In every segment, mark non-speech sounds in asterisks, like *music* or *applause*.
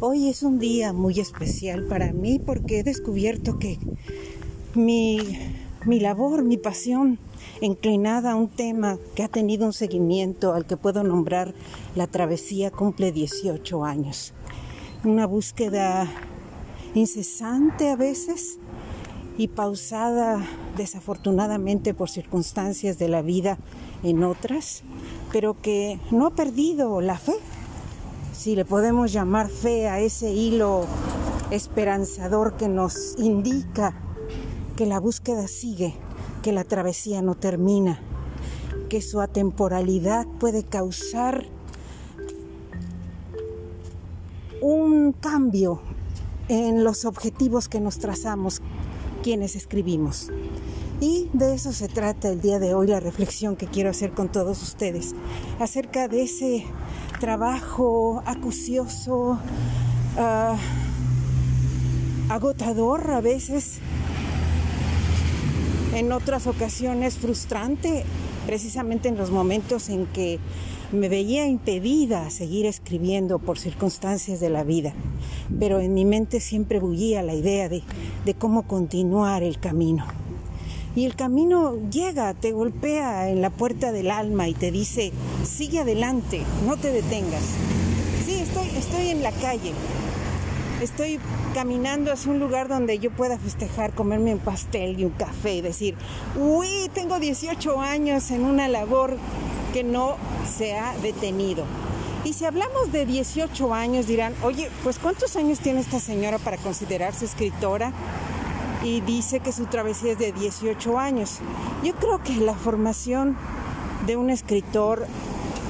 Hoy es un día muy especial para mí porque he descubierto que mi, mi labor, mi pasión inclinada a un tema que ha tenido un seguimiento al que puedo nombrar la travesía cumple 18 años. Una búsqueda incesante a veces y pausada desafortunadamente por circunstancias de la vida en otras, pero que no ha perdido la fe, si le podemos llamar fe a ese hilo esperanzador que nos indica que la búsqueda sigue, que la travesía no termina, que su atemporalidad puede causar un cambio en los objetivos que nos trazamos quienes escribimos. Y de eso se trata el día de hoy, la reflexión que quiero hacer con todos ustedes, acerca de ese trabajo acucioso, ah, agotador a veces, en otras ocasiones frustrante, precisamente en los momentos en que me veía impedida a seguir escribiendo por circunstancias de la vida, pero en mi mente siempre bullía la idea de, de cómo continuar el camino. Y el camino llega, te golpea en la puerta del alma y te dice, sigue adelante, no te detengas. Sí, estoy, estoy en la calle, estoy caminando hacia un lugar donde yo pueda festejar, comerme un pastel y un café y decir, uy, tengo 18 años en una labor que no se ha detenido. Y si hablamos de 18 años, dirán, oye, pues ¿cuántos años tiene esta señora para considerarse escritora? Y dice que su travesía es de 18 años. Yo creo que la formación de un escritor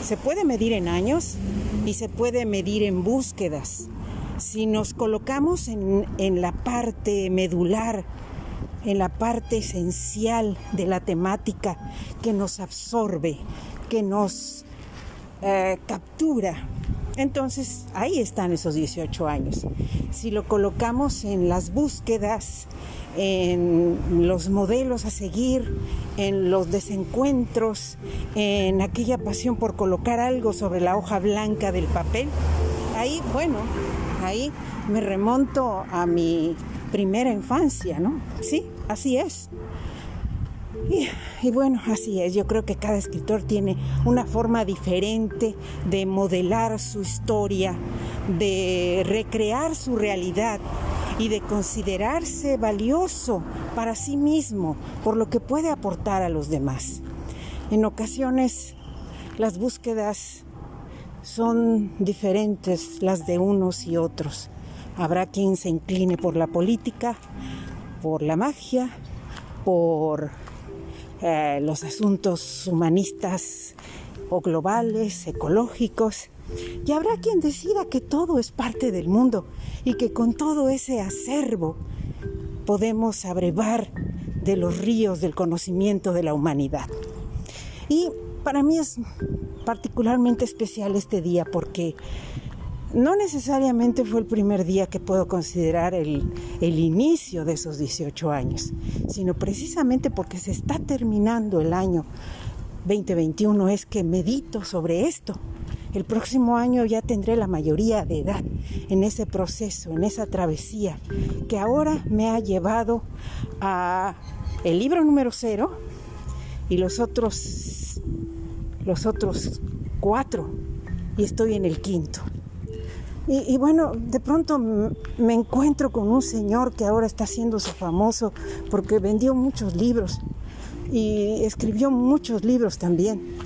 se puede medir en años y se puede medir en búsquedas. Si nos colocamos en, la parte medular, en la parte esencial de la temática que nos absorbe, que nos eh, captura, entonces ahí están esos 18 años. Si lo colocamos en las búsquedas, en los modelos a seguir, en los desencuentros, en aquella pasión por colocar algo sobre la hoja blanca del papel. Ahí, bueno, ahí me remonto a mi primera infancia, ¿no? Sí, así es. Y, bueno, así es, yo creo que cada escritor tiene una forma diferente de modelar su historia, de recrear su realidad y de considerarse valioso para sí mismo por lo que puede aportar a los demás. En ocasiones las búsquedas son diferentes las de unos y otros. Habrá quien se incline por la política, por la magia, por eh, los asuntos humanistas o globales, ecológicos, y habrá quien decida que todo es parte del mundo y que con todo ese acervo podemos abrevar de los ríos del conocimiento de la humanidad. Y para mí es particularmente especial este día porque no necesariamente fue el primer día que puedo considerar el, el, inicio de esos 18 años, sino precisamente porque se está terminando el año 2021 es que medito sobre esto el próximo año ya tendré la mayoría de edad en ese proceso, en esa travesía que ahora me ha llevado a el libro número cero y los otros los otros cuatro y estoy en el quinto. Y, bueno, de pronto me encuentro con un señor que ahora está haciéndose famoso porque vendió muchos libros y escribió muchos libros también.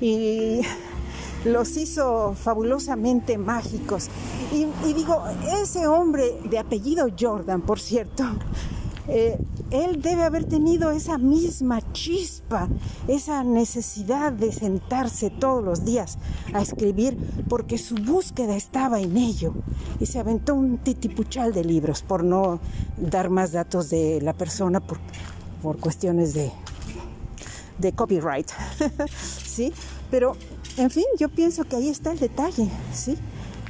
Y *laughs* los hizo fabulosamente mágicos. Y, digo, ese hombre de apellido Jordan, por cierto, *laughs* eh, él debe haber tenido esa misma chispa, esa necesidad de sentarse todos los días a escribir, porque su búsqueda estaba en ello. Y se aventó un titipuchal de libros, por no dar más datos de la persona, por, por cuestiones de, de copyright. *laughs* ¿Sí? Pero en fin, yo pienso que ahí está el detalle, ¿sí?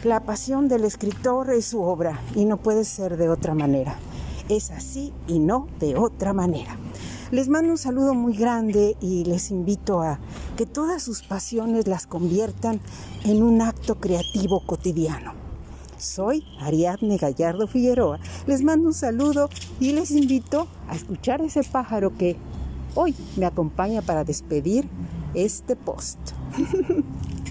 La pasión del escritor es su obra y no puede ser de otra manera. Es así y no de otra manera. Les mando un saludo muy grande y les invito a que todas sus pasiones las conviertan en un acto creativo cotidiano. Soy Ariadne Gallardo Figueroa. Les mando un saludo y les invito a escuchar ese pájaro que hoy me acompaña para despedir este post. *laughs*